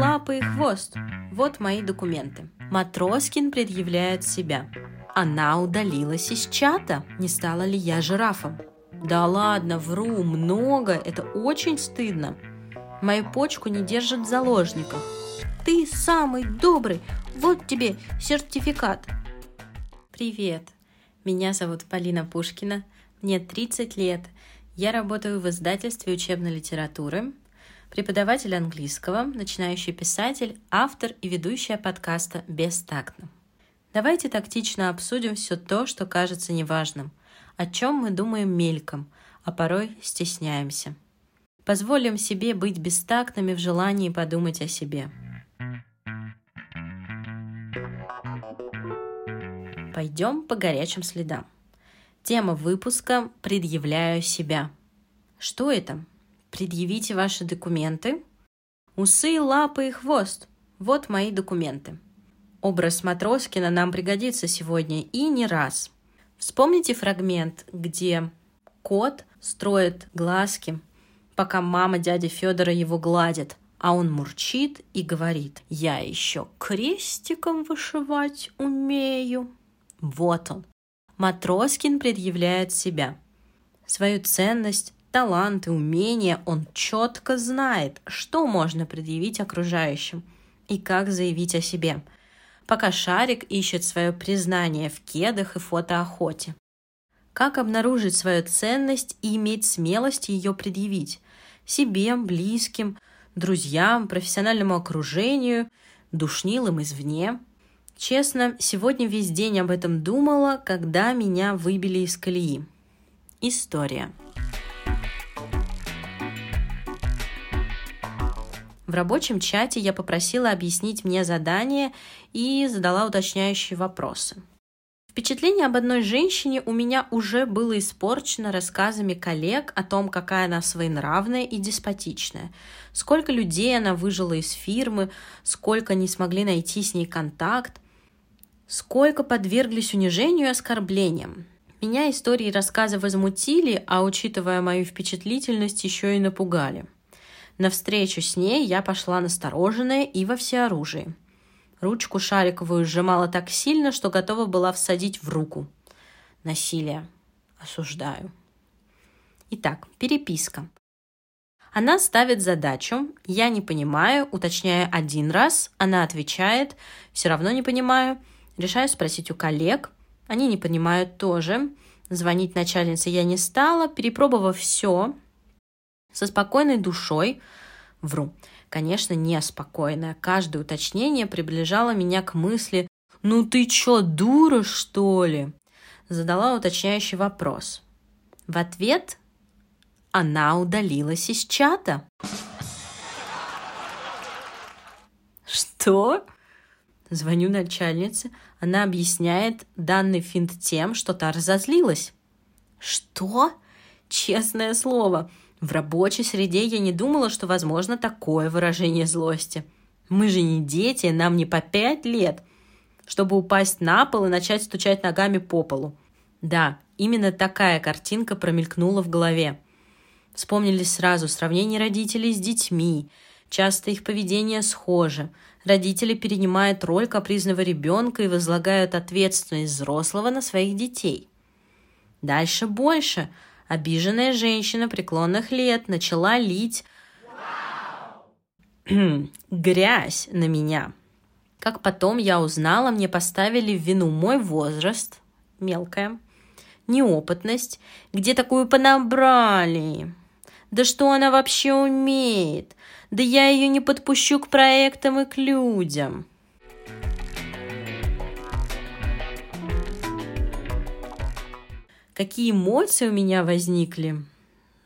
лапы и хвост. Вот мои документы. Матроскин предъявляет себя. Она удалилась из чата. Не стала ли я жирафом? Да ладно, вру, много, это очень стыдно. Мою почку не держат в заложниках. Ты самый добрый, вот тебе сертификат. Привет, меня зовут Полина Пушкина, мне 30 лет. Я работаю в издательстве учебной литературы, преподаватель английского, начинающий писатель, автор и ведущая подкаста «Бестактно». Давайте тактично обсудим все то, что кажется неважным, о чем мы думаем мельком, а порой стесняемся. Позволим себе быть бестактными в желании подумать о себе. Пойдем по горячим следам. Тема выпуска «Предъявляю себя». Что это? Предъявите ваши документы. Усы, лапы и хвост. Вот мои документы. Образ Матроскина нам пригодится сегодня и не раз. Вспомните фрагмент, где кот строит глазки, пока мама дяди Федора его гладит, а он мурчит и говорит, я еще крестиком вышивать умею. Вот он. Матроскин предъявляет себя. Свою ценность, талант и умения он четко знает, что можно предъявить окружающим и как заявить о себе, пока Шарик ищет свое признание в кедах и фотоохоте. Как обнаружить свою ценность и иметь смелость ее предъявить себе, близким, друзьям, профессиональному окружению, душнилым извне – Честно, сегодня весь день об этом думала, когда меня выбили из колеи. История. В рабочем чате я попросила объяснить мне задание и задала уточняющие вопросы. Впечатление об одной женщине у меня уже было испорчено рассказами коллег о том, какая она своенравная и деспотичная, сколько людей она выжила из фирмы, сколько не смогли найти с ней контакт – Сколько подверглись унижению и оскорблениям. Меня истории и рассказы возмутили, а учитывая мою впечатлительность, еще и напугали. На встречу с ней я пошла настороженная и во всеоружии. Ручку шариковую сжимала так сильно, что готова была всадить в руку. Насилие. Осуждаю. Итак, переписка. Она ставит задачу, я не понимаю, уточняя один раз, она отвечает, все равно не понимаю – Решаю спросить у коллег. Они не понимают тоже. Звонить начальнице я не стала, перепробовав все. Со спокойной душой. Вру. Конечно, не спокойная. Каждое уточнение приближало меня к мысли «Ну ты чё, дура, что ли?» Задала уточняющий вопрос. В ответ она удалилась из чата. Что? Звоню начальнице, она объясняет данный финт тем, что та разозлилась. Что? Честное слово, в рабочей среде я не думала, что возможно такое выражение злости. Мы же не дети, нам не по пять лет, чтобы упасть на пол и начать стучать ногами по полу. Да, именно такая картинка промелькнула в голове. Вспомнились сразу сравнения родителей с детьми, часто их поведение схоже – Родители перенимают роль капризного ребенка и возлагают ответственность взрослого на своих детей. Дальше больше. Обиженная женщина преклонных лет начала лить грязь на меня. Как потом я узнала, мне поставили в вину мой возраст, мелкая, неопытность, где такую понабрали. Да что она вообще умеет? Да я ее не подпущу к проектам и к людям. Какие эмоции у меня возникли?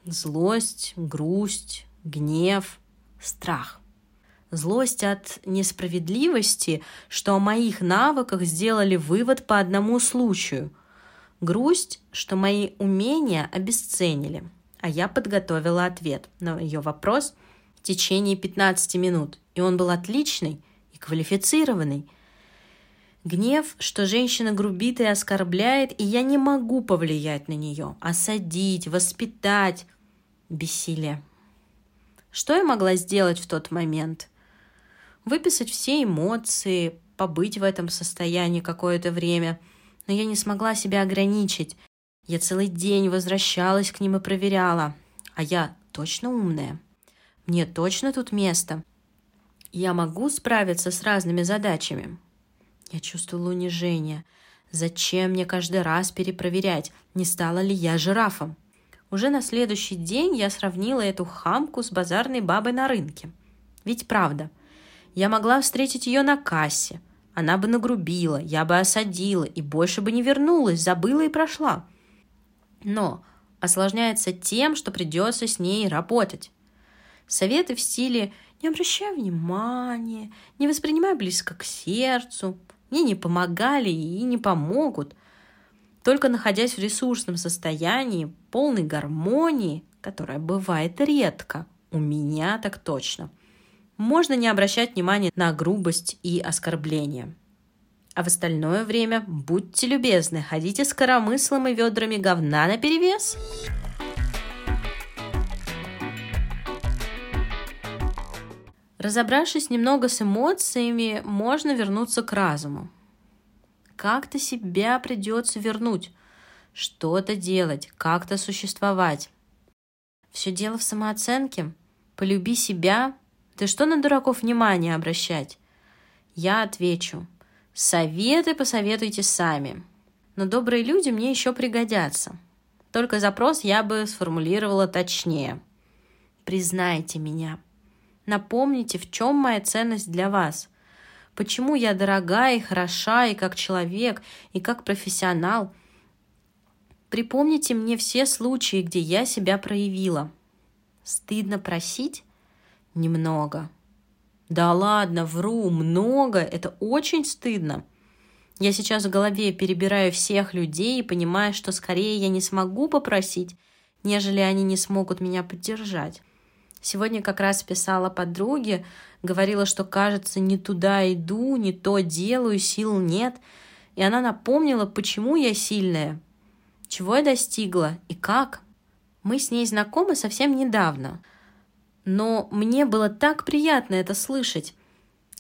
Злость, грусть, гнев, страх. Злость от несправедливости, что о моих навыках сделали вывод по одному случаю. Грусть, что мои умения обесценили. А я подготовила ответ на ее вопрос – течение 15 минут, и он был отличный и квалифицированный. Гнев, что женщина грубит и оскорбляет, и я не могу повлиять на нее, осадить, воспитать. Бессилие. Что я могла сделать в тот момент? выписать все эмоции, побыть в этом состоянии какое-то время. Но я не смогла себя ограничить. Я целый день возвращалась к ним и проверяла. А я точно умная. Мне точно тут место. Я могу справиться с разными задачами. Я чувствовала унижение. Зачем мне каждый раз перепроверять, не стала ли я жирафом? Уже на следующий день я сравнила эту хамку с базарной бабой на рынке. Ведь правда, я могла встретить ее на кассе. Она бы нагрубила, я бы осадила и больше бы не вернулась, забыла и прошла. Но осложняется тем, что придется с ней работать. Советы в стиле «не обращай внимания», «не воспринимай близко к сердцу», мне не помогали и не помогут. Только находясь в ресурсном состоянии, полной гармонии, которая бывает редко, у меня так точно, можно не обращать внимания на грубость и оскорбления. А в остальное время, будьте любезны, ходите с коромыслом и ведрами говна на перевес. Разобравшись немного с эмоциями, можно вернуться к разуму. Как-то себя придется вернуть, что-то делать, как-то существовать. Все дело в самооценке. Полюби себя. Ты что на дураков внимание обращать? Я отвечу. Советы посоветуйте сами. Но добрые люди мне еще пригодятся. Только запрос я бы сформулировала точнее. Признайте меня. Напомните, в чем моя ценность для вас. Почему я дорогая и хороша, и как человек, и как профессионал. Припомните мне все случаи, где я себя проявила. Стыдно просить? Немного. Да ладно, вру, много, это очень стыдно. Я сейчас в голове перебираю всех людей и понимаю, что скорее я не смогу попросить, нежели они не смогут меня поддержать. Сегодня как раз писала подруге, говорила, что, кажется, не туда иду, не то делаю, сил нет. И она напомнила, почему я сильная, чего я достигла и как. Мы с ней знакомы совсем недавно. Но мне было так приятно это слышать.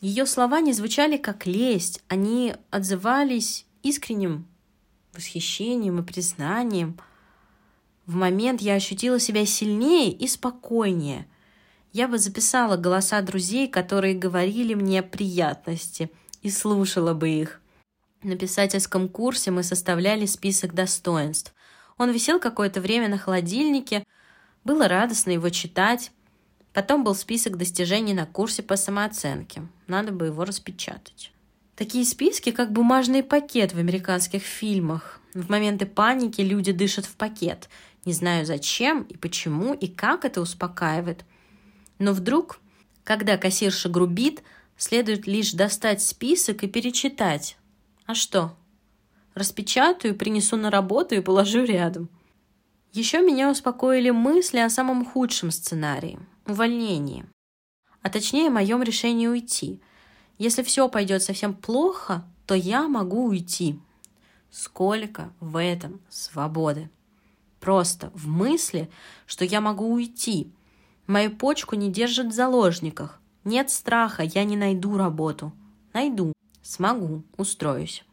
Ее слова не звучали как лесть, они отзывались искренним восхищением и признанием. В момент я ощутила себя сильнее и спокойнее – я бы записала голоса друзей, которые говорили мне приятности, и слушала бы их. На писательском курсе мы составляли список достоинств. Он висел какое-то время на холодильнике, было радостно его читать. Потом был список достижений на курсе по самооценке. Надо бы его распечатать. Такие списки, как бумажный пакет в американских фильмах. В моменты паники люди дышат в пакет. Не знаю зачем и почему, и как это успокаивает – но вдруг, когда кассирша грубит, следует лишь достать список и перечитать. А что? Распечатаю, принесу на работу и положу рядом. Еще меня успокоили мысли о самом худшем сценарии – увольнении. А точнее, моем решении уйти. Если все пойдет совсем плохо, то я могу уйти. Сколько в этом свободы? Просто в мысли, что я могу уйти – Мою почку не держат в заложниках. Нет страха, я не найду работу. Найду. Смогу. Устроюсь.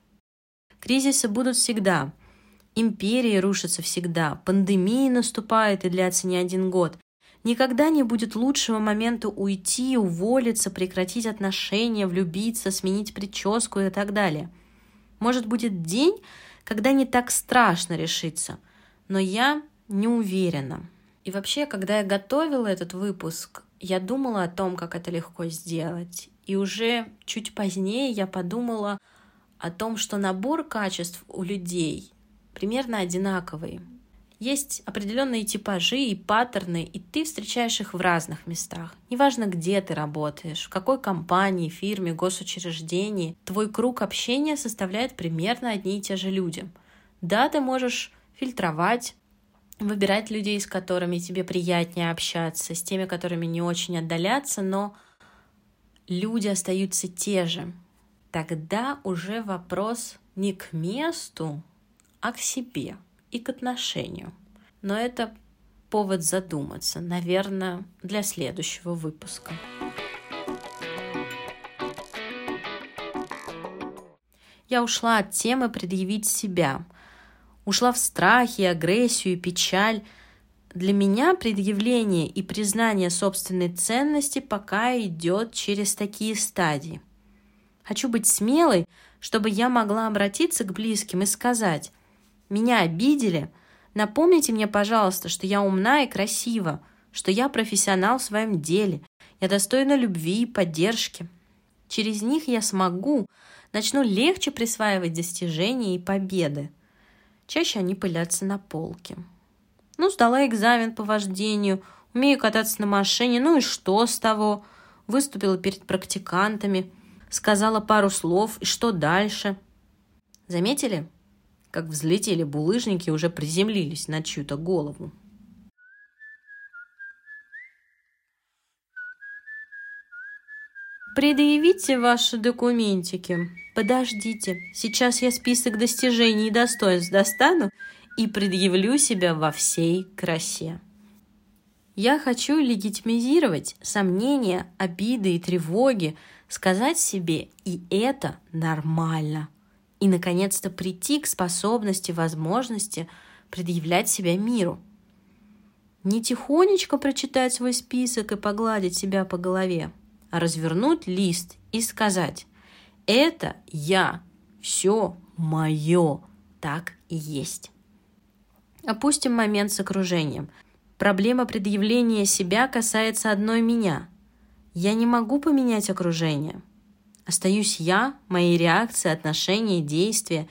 Кризисы будут всегда. Империи рушатся всегда. Пандемии наступает и длятся не один год. Никогда не будет лучшего момента уйти, уволиться, прекратить отношения, влюбиться, сменить прическу и так далее. Может, будет день, когда не так страшно решиться. Но я не уверена. И вообще, когда я готовила этот выпуск, я думала о том, как это легко сделать. И уже чуть позднее я подумала о том, что набор качеств у людей примерно одинаковый. Есть определенные типажи и паттерны, и ты встречаешь их в разных местах. Неважно, где ты работаешь, в какой компании, фирме, госучреждении, твой круг общения составляет примерно одни и те же люди. Да, ты можешь фильтровать выбирать людей, с которыми тебе приятнее общаться, с теми, которыми не очень отдаляться, но люди остаются те же. Тогда уже вопрос не к месту, а к себе и к отношению. Но это повод задуматься, наверное, для следующего выпуска. Я ушла от темы предъявить себя – Ушла в страхи, агрессию, печаль. Для меня предъявление и признание собственной ценности пока идет через такие стадии. Хочу быть смелой, чтобы я могла обратиться к близким и сказать, «Меня обидели? Напомните мне, пожалуйста, что я умна и красива, что я профессионал в своем деле, я достойна любви и поддержки. Через них я смогу, начну легче присваивать достижения и победы. Чаще они пылятся на полке. Ну, сдала экзамен по вождению, умею кататься на машине, ну и что с того? Выступила перед практикантами, сказала пару слов, и что дальше? Заметили, как взлетели булыжники уже приземлились на чью-то голову? Предъявите ваши документики. Подождите, сейчас я список достижений и достоинств достану и предъявлю себя во всей красе. Я хочу легитимизировать сомнения, обиды и тревоги, сказать себе «и это нормально». И, наконец-то, прийти к способности, возможности предъявлять себя миру. Не тихонечко прочитать свой список и погладить себя по голове – развернуть лист и сказать «Это я, все мое, так и есть». Опустим момент с окружением. Проблема предъявления себя касается одной меня. Я не могу поменять окружение. Остаюсь я, мои реакции, отношения, действия.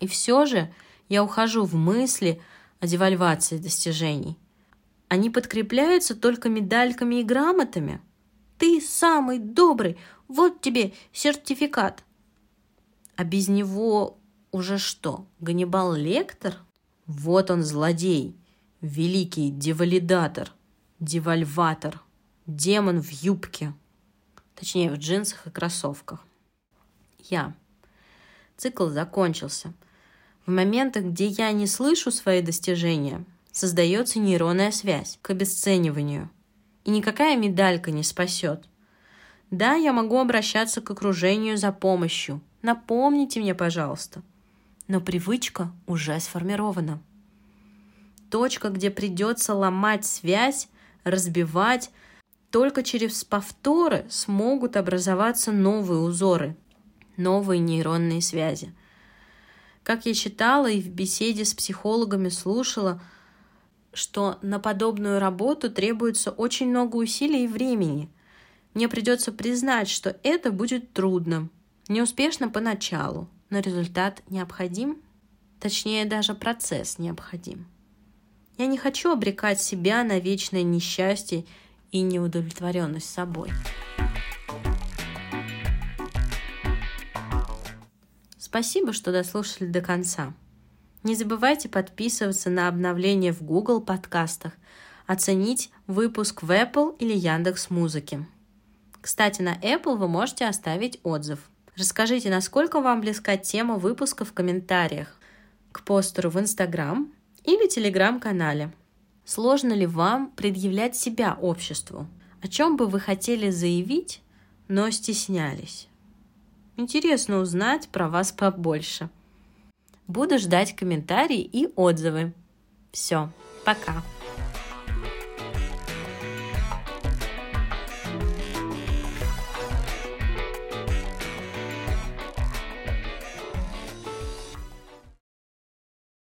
И все же я ухожу в мысли о девальвации достижений. Они подкрепляются только медальками и грамотами – ты самый добрый, вот тебе сертификат. А без него уже что, Ганнибал Лектор? Вот он злодей, великий девалидатор, девальватор, демон в юбке. Точнее, в джинсах и кроссовках. Я. Цикл закончился. В моментах, где я не слышу свои достижения, создается нейронная связь к обесцениванию – и никакая медалька не спасет. Да, я могу обращаться к окружению за помощью. Напомните мне, пожалуйста. Но привычка уже сформирована. Точка, где придется ломать связь, разбивать, только через повторы смогут образоваться новые узоры, новые нейронные связи. Как я читала и в беседе с психологами слушала – что на подобную работу требуется очень много усилий и времени. Мне придется признать, что это будет трудно, неуспешно поначалу, но результат необходим, точнее даже процесс необходим. Я не хочу обрекать себя на вечное несчастье и неудовлетворенность собой. Спасибо, что дослушали до конца. Не забывайте подписываться на обновления в Google подкастах, оценить выпуск в Apple или Яндекс Музыке. Кстати, на Apple вы можете оставить отзыв. Расскажите, насколько вам близка тема выпуска в комментариях к постеру в Instagram или Telegram-канале. Сложно ли вам предъявлять себя обществу? О чем бы вы хотели заявить, но стеснялись? Интересно узнать про вас побольше – Буду ждать комментарии и отзывы. Все, пока.